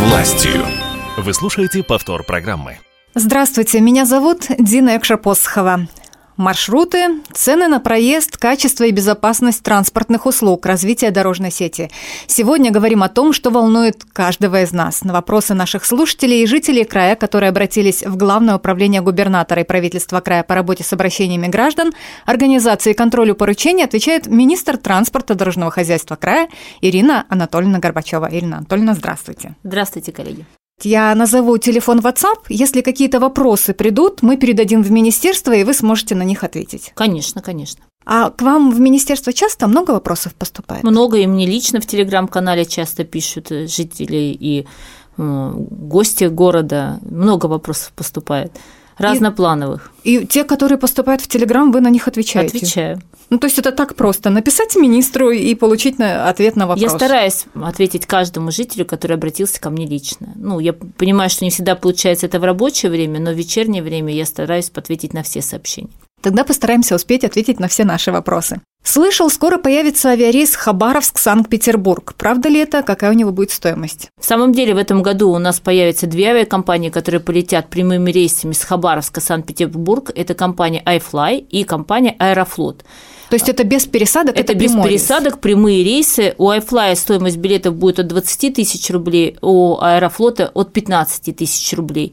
властью. Вы слушаете повтор программы. Здравствуйте, меня зовут Дина Экшапосхова. Маршруты, цены на проезд, качество и безопасность транспортных услуг, развитие дорожной сети. Сегодня говорим о том, что волнует каждого из нас. На вопросы наших слушателей и жителей края, которые обратились в Главное управление губернатора и правительства края по работе с обращениями граждан, организации контролю поручений отвечает министр транспорта дорожного хозяйства края Ирина Анатольевна Горбачева. Ирина Анатольевна, здравствуйте. Здравствуйте, коллеги. Я назову телефон WhatsApp. Если какие-то вопросы придут, мы передадим в министерство, и вы сможете на них ответить. Конечно, конечно. А к вам в министерство часто много вопросов поступает? Много, и мне лично в телеграм-канале часто пишут жители и э, гости города. Много вопросов поступает разноплановых. И, и те, которые поступают в Телеграм, вы на них отвечаете? Отвечаю. Ну, то есть это так просто написать министру и получить ответ на вопрос. Я стараюсь ответить каждому жителю, который обратился ко мне лично. Ну, я понимаю, что не всегда получается это в рабочее время, но в вечернее время я стараюсь ответить на все сообщения. Тогда постараемся успеть ответить на все наши вопросы. Слышал, скоро появится авиарейс Хабаровск-Санкт-Петербург. Правда ли это? Какая у него будет стоимость? В самом деле в этом году у нас появятся две авиакомпании, которые полетят прямыми рейсами с Хабаровска Санкт-Петербург. Это компания iFly и компания Аэрофлот. То есть это без пересадок? Это, это без пересадок, рейс. прямые рейсы. У iFly стоимость билетов будет от 20 тысяч рублей, у Аэрофлота от 15 тысяч рублей.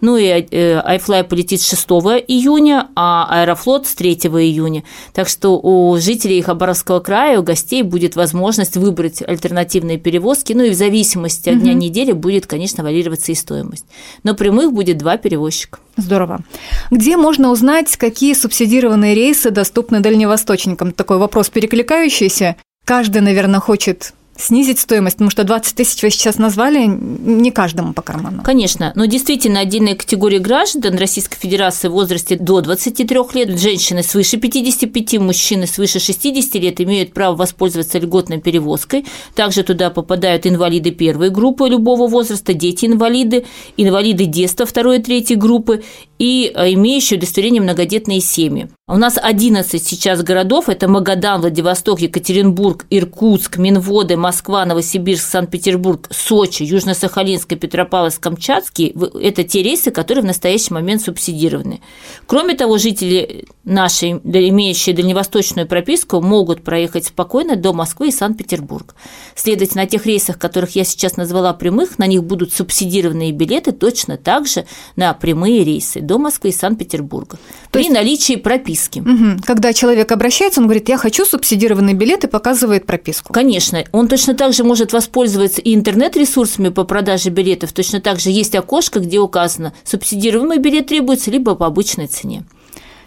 Ну и э, iFly полетит 6 июня, а Аэрофлот с 3 июня. Так что у жителей Хабаровского края, у гостей будет возможность выбрать альтернативные перевозки, ну и в зависимости от дня угу. недели будет, конечно, варьироваться и стоимость. Но прямых будет два перевозчика. Здорово. Где можно узнать, какие субсидированные рейсы доступны дальневосточникам? Такой вопрос перекликающийся. Каждый, наверное, хочет снизить стоимость, потому что 20 тысяч вы сейчас назвали не каждому по карману. Конечно, но действительно отдельные категории граждан Российской Федерации в возрасте до 23 лет, женщины свыше 55, мужчины свыше 60 лет имеют право воспользоваться льготной перевозкой. Также туда попадают инвалиды первой группы любого возраста, дети-инвалиды, инвалиды детства второй и третьей группы и э, имеющие удостоверение многодетные семьи. У нас 11 сейчас городов, это Магадан, Владивосток, Екатеринбург, Иркутск, Минводы, Москва, Новосибирск, Санкт-Петербург, Сочи, Южно-Сахалинск, Петропавловск, Камчатский – это те рейсы, которые в настоящий момент субсидированы. Кроме того, жители наши, имеющие дальневосточную прописку, могут проехать спокойно до Москвы и Санкт-Петербурга. Следовательно, на тех рейсах, которых я сейчас назвала прямых, на них будут субсидированные билеты точно так же на прямые рейсы до Москвы и Санкт-Петербурга при есть... наличии прописки. Угу. Когда человек обращается, он говорит, я хочу субсидированный билет и показывает прописку. Конечно, он точно так же может воспользоваться и интернет-ресурсами по продаже билетов, точно так же есть окошко, где указано, субсидируемый билет требуется либо по обычной цене.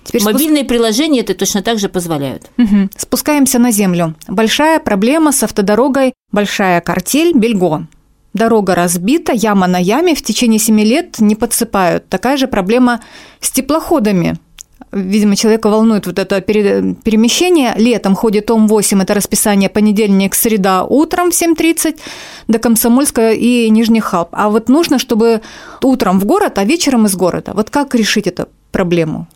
Теперь Мобильные спуск... приложения это точно так же позволяют. Угу. Спускаемся на землю. Большая проблема с автодорогой Большая картель Бельго. Дорога разбита, яма на яме, в течение 7 лет не подсыпают. Такая же проблема с теплоходами. Видимо, человека волнует вот это перемещение. Летом ходит Ом-8, это расписание понедельник, среда утром в 7.30 до Комсомольска и Нижний Халп. А вот нужно, чтобы утром в город, а вечером из города. Вот как решить эту проблему?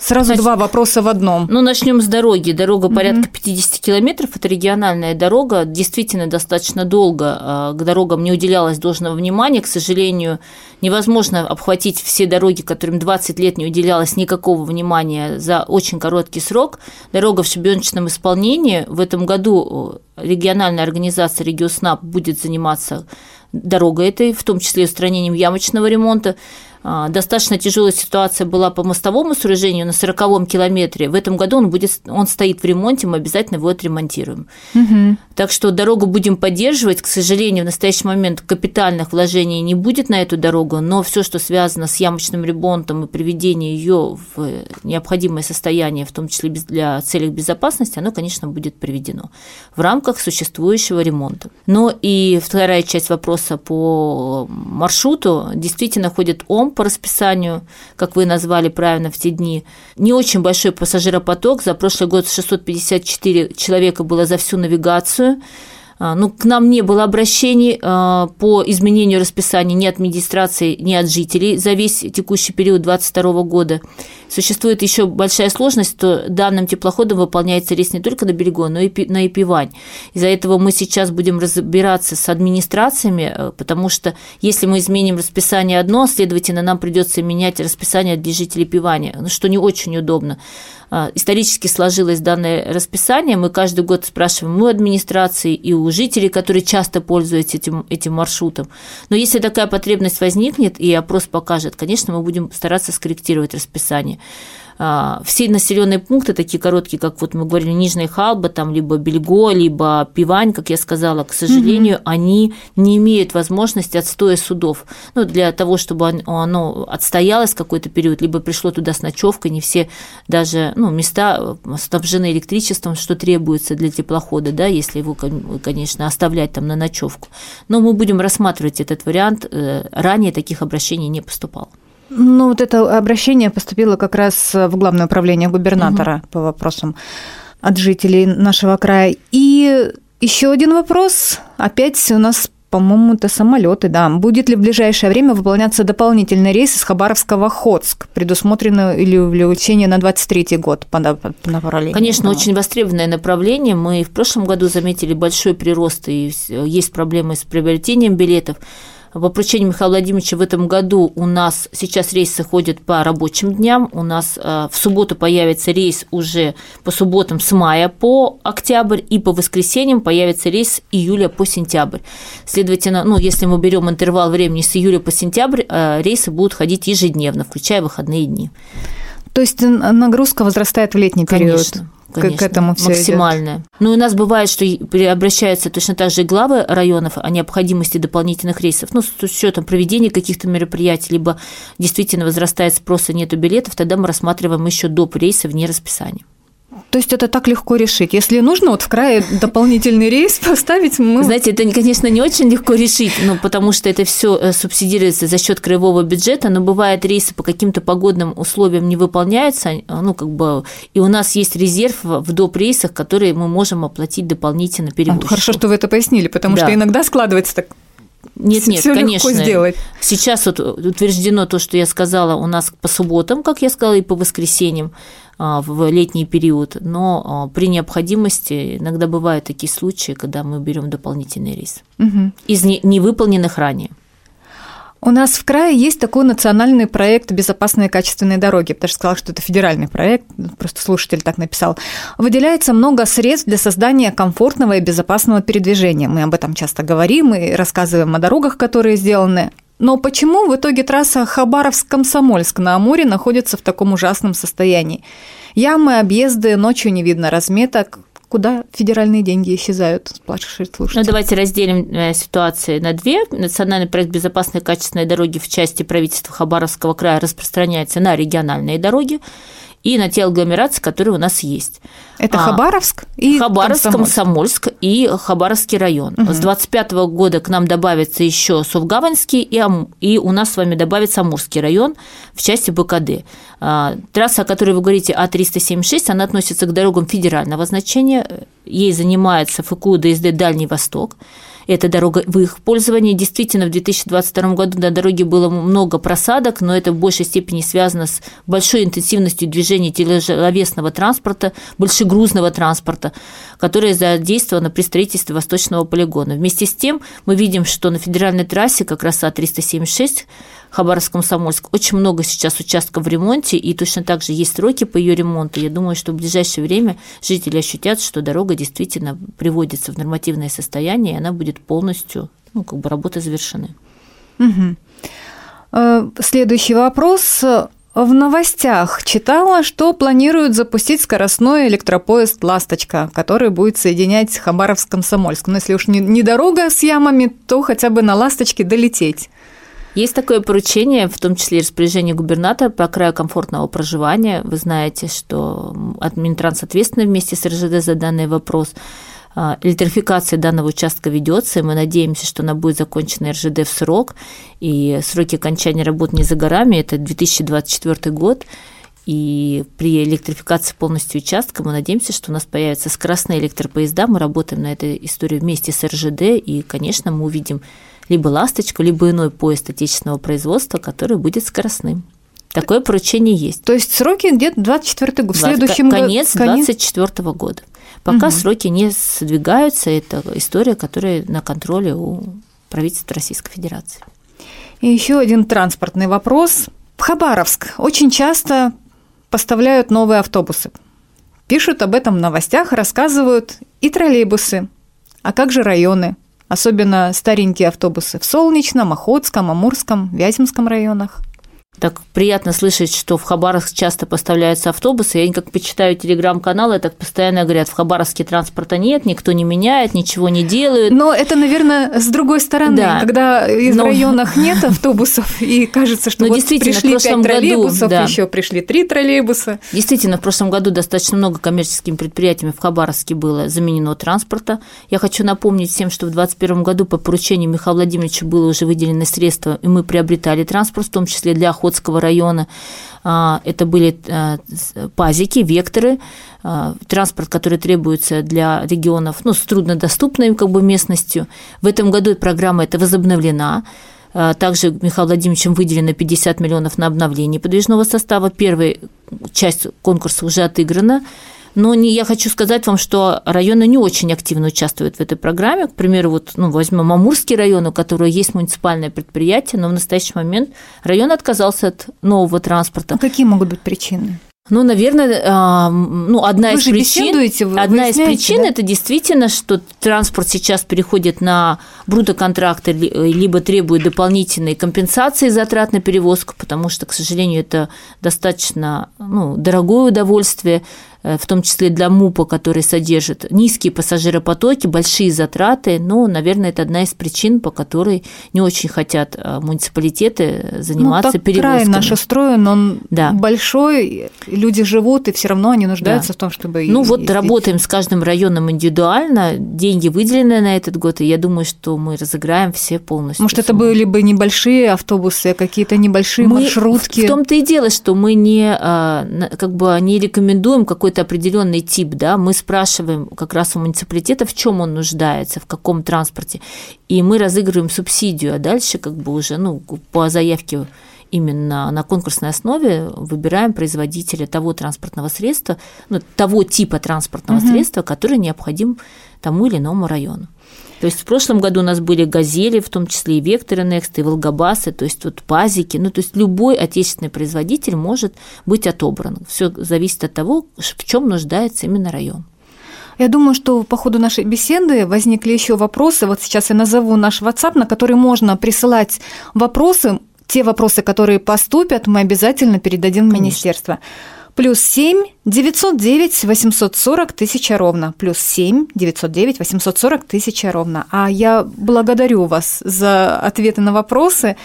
Сразу Значит, два вопроса в одном. Ну, начнем с дороги. Дорога порядка 50 километров. Это региональная дорога. Действительно, достаточно долго а, к дорогам не уделялось должного внимания. К сожалению, невозможно обхватить все дороги, которым 20 лет не уделялось никакого внимания за очень короткий срок. Дорога в шибеночном исполнении. В этом году региональная организация «Региоснаб» будет заниматься дорогой этой, в том числе устранением ямочного ремонта. А, достаточно тяжелая ситуация была по мостовому сооружению на 40-м километре. В этом году он, будет, он стоит в ремонте, мы обязательно его отремонтируем. Угу. Так что дорогу будем поддерживать. К сожалению, в настоящий момент капитальных вложений не будет на эту дорогу, но все, что связано с ямочным ремонтом и приведением ее в необходимое состояние, в том числе для целей безопасности, оно, конечно, будет приведено в рамках существующего ремонта. Но и вторая часть вопроса по маршруту. Действительно ходит ОМ, по расписанию, как вы назвали правильно в те дни. Не очень большой пассажиропоток. За прошлый год 654 человека было за всю навигацию. А, ну, к нам не было обращений а, по изменению расписания ни от администрации, ни от жителей за весь текущий период 2022 года. Существует еще большая сложность, что данным теплоходом выполняется рейс не только на берегу, но и на Ипивань. Из-за этого мы сейчас будем разбираться с администрациями, э, потому что если мы изменим расписание одно, следовательно, нам придется менять расписание для жителей Пивани, что не очень удобно. А, исторически сложилось данное расписание. Мы каждый год спрашиваем у администрации и у жителей, которые часто пользуются этим, этим маршрутом. Но если такая потребность возникнет и опрос покажет, конечно, мы будем стараться скорректировать расписание. А, все населенные пункты, такие короткие, как вот мы говорили, Нижняя Халба, там либо Бельго, либо Пивань, как я сказала, к сожалению, угу. они не имеют возможности отстоя судов. Ну, для того, чтобы оно отстоялось какой-то период, либо пришло туда с ночевкой, не все даже ну, места э, снабжены электричеством, что требуется для теплохода, да, если его, конечно, оставлять там на ночевку. Но мы будем рассматривать этот вариант. Э, ранее таких обращений не поступало. Ну, вот это обращение поступило как раз в Главное управление губернатора угу. по вопросам от жителей нашего края. И еще один вопрос. Опять у нас по-моему, это самолеты, да. Будет ли в ближайшее время выполняться дополнительный рейс из Хабаровска в Охотск, предусмотрено или увеличение на 23 год по направлению? Конечно, да. очень востребованное направление. Мы в прошлом году заметили большой прирост, и есть проблемы с приобретением билетов. По поручению Михаила Владимировича в этом году у нас сейчас рейсы ходят по рабочим дням. У нас э, в субботу появится рейс уже по субботам с мая по октябрь, и по воскресеньям появится рейс с июля по сентябрь. Следовательно, ну, если мы берем интервал времени с июля по сентябрь, э, рейсы будут ходить ежедневно, включая выходные дни. То есть нагрузка возрастает в летний период? Конечно к этому все максимальное. Идет. Ну, у нас бывает, что обращаются точно так же и главы районов о необходимости дополнительных рейсов, ну, с учетом проведения каких-то мероприятий, либо действительно возрастает спрос и нету билетов, тогда мы рассматриваем еще доп. рейса вне расписания. То есть это так легко решить. Если нужно, вот в крае дополнительный рейс поставить, мы... Знаете, это, конечно, не очень легко решить, ну, потому что это все э, субсидируется за счет краевого бюджета, но бывает рейсы по каким-то погодным условиям не выполняются, ну, как бы, и у нас есть резерв в доп. рейсах, которые мы можем оплатить дополнительно перевозчику. Хорошо, что вы это пояснили, потому да. что иногда складывается так нет, нет, Всё конечно. сделать. Сейчас вот утверждено то, что я сказала, у нас по субботам, как я сказала, и по воскресеньям. А, в летний период, но а, при необходимости иногда бывают такие случаи, когда мы берем дополнительный рейс угу. из невыполненных ранее. У нас в крае есть такой национальный проект «Безопасные качественные дороги». Я даже сказала, что это федеральный проект, просто слушатель так написал. Выделяется много средств для создания комфортного и безопасного передвижения. Мы об этом часто говорим и рассказываем о дорогах, которые сделаны. Но почему в итоге трасса Хабаровск-Комсомольск на Амуре находится в таком ужасном состоянии? Ямы, объезды, ночью не видно разметок. Куда федеральные деньги исчезают, спрашивает слушатель. Ну, давайте разделим э, ситуации на две. Национальный проект безопасной и качественной дороги в части правительства Хабаровского края распространяется на региональные дороги и на те агломерации, которые у нас есть. Это а, Хабаровск и Хабаровск, Комсомольск, Комсомольск и Хабаровский район. Угу. С 25 года к нам добавится еще Совгаванский, и, и у нас с вами добавится Амурский район в части БКД. А, трасса, о которой вы говорите, А376, она относится к дорогам федерального значения. Ей занимается ФКУ ДСД «Дальний Восток» эта дорога в их пользовании. Действительно, в 2022 году на дороге было много просадок, но это в большей степени связано с большой интенсивностью движения тяжеловесного транспорта, большегрузного транспорта, которое задействовано при строительстве Восточного полигона. Вместе с тем мы видим, что на федеральной трассе, как раз А376, Хабаровск-Комсомольск. Очень много сейчас участков в ремонте, и точно так же есть сроки по ее ремонту. Я думаю, что в ближайшее время жители ощутят, что дорога действительно приводится в нормативное состояние, и она будет полностью, ну, как бы работы завершены. Угу. Следующий вопрос. В новостях читала, что планируют запустить скоростной электропоезд «Ласточка», который будет соединять Хабаровск с Комсомольском. Но если уж не, не дорога с ямами, то хотя бы на «Ласточке» долететь. Есть такое поручение, в том числе и распоряжение губернатора по краю комфортного проживания. Вы знаете, что Админтранс ответственный вместе с РЖД за данный вопрос. А, электрификация данного участка ведется, и мы надеемся, что она будет закончена РЖД в срок, и сроки окончания работ не за горами, это 2024 год. И при электрификации полностью участка мы надеемся, что у нас появятся скоростные электропоезда. Мы работаем на этой истории вместе с РЖД, и, конечно, мы увидим либо «Ласточку», либо иной поезд отечественного производства, который будет скоростным. Такое поручение есть. То есть сроки где-то 24 год, в следующем году? Конец 24 года. Пока угу. сроки не сдвигаются, это история, которая на контроле у правительства Российской Федерации. И еще один транспортный вопрос. В Хабаровск очень часто поставляют новые автобусы. Пишут об этом в новостях, рассказывают и троллейбусы. А как же районы? Особенно старенькие автобусы в Солнечном, Охотском, Амурском, Вяземском районах. Так приятно слышать, что в Хабаровск часто поставляются автобусы. Я как почитаю телеграм-каналы, так постоянно говорят, в Хабаровске транспорта нет, никто не меняет, ничего не делают. Но это, наверное, с другой стороны, да. когда из Но... районах нет автобусов, и кажется, что Но вот пришли пять троллейбусов, году, да. еще пришли три троллейбуса. Действительно, в прошлом году достаточно много коммерческими предприятиями в Хабаровске было заменено транспорта. Я хочу напомнить всем, что в 2021 году по поручению Михаила Владимировича было уже выделено средства, и мы приобретали транспорт, в том числе для Охотского района. А, это были а, пазики, векторы, а, транспорт, который требуется для регионов ну, с труднодоступной как бы, местностью. В этом году программа эта возобновлена. Также Михаилом Владимировичем выделено 50 миллионов на обновление подвижного состава. Первая часть конкурса уже отыграна. Но не, я хочу сказать вам, что районы не очень активно участвуют в этой программе. К примеру, вот, ну, возьмем Амурский район, у которого есть муниципальное предприятие, но в настоящий момент район отказался от нового транспорта. А какие могут быть причины? Ну, наверное, а, ну, одна Вы из причин, вы одна из причин да? это действительно, что транспорт сейчас переходит на брутоконтракты, либо требует дополнительной компенсации затрат на перевозку, потому что, к сожалению, это достаточно ну, дорогое удовольствие. Э, в том числе для МУПа, который содержит низкие пассажиропотоки, большие затраты, но, наверное, это одна из причин, по которой не очень хотят э, муниципалитеты заниматься ну, так перевозками. край наш устроен, он да. большой, люди живут, и все равно они нуждаются да. в том, чтобы... Ну вот ездить. работаем с каждым районом индивидуально, деньги выделены на этот год, и я думаю, что мы разыграем все полностью. Может, это были бы небольшие автобусы, а какие-то небольшие мы маршрутки? В том-то и дело, что мы не, э, как бы, не рекомендуем какой какой-то определенный тип, да, мы спрашиваем как раз у муниципалитета, в чем он нуждается, в каком транспорте, и мы разыгрываем субсидию, а дальше как бы уже, ну, по заявке именно на конкурсной основе выбираем производителя того транспортного средства, ну, того типа транспортного угу. средства, который необходим тому или иному району. То есть в прошлом году у нас были газели, в том числе и Векторы Next, и Волгобасы, то есть вот пазики. Ну, то есть любой отечественный производитель может быть отобран. Все зависит от того, в чем нуждается именно район. Я думаю, что по ходу нашей беседы возникли еще вопросы. Вот сейчас я назову наш WhatsApp, на который можно присылать вопросы. Те вопросы, которые поступят, мы обязательно передадим в министерство. Плюс 7 909 840 тысяча ровно. Плюс 7 909 840 тысяча ровно. А я благодарю вас за ответы на вопросы.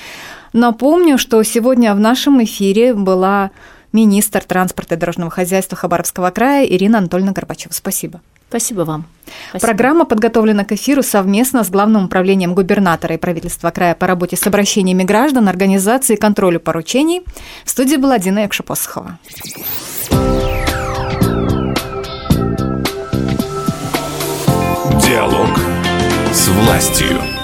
Напомню, что сегодня в нашем эфире была министр транспорта и дорожного хозяйства Хабаровского края Ирина Анатольевна Горбачева. Спасибо. Спасибо вам. Спасибо. Программа подготовлена к эфиру совместно с Главным управлением губернатора и правительства края по работе с обращениями граждан, организации и контролю поручений. В студии была Дина Якшапосхова. Диалог с властью.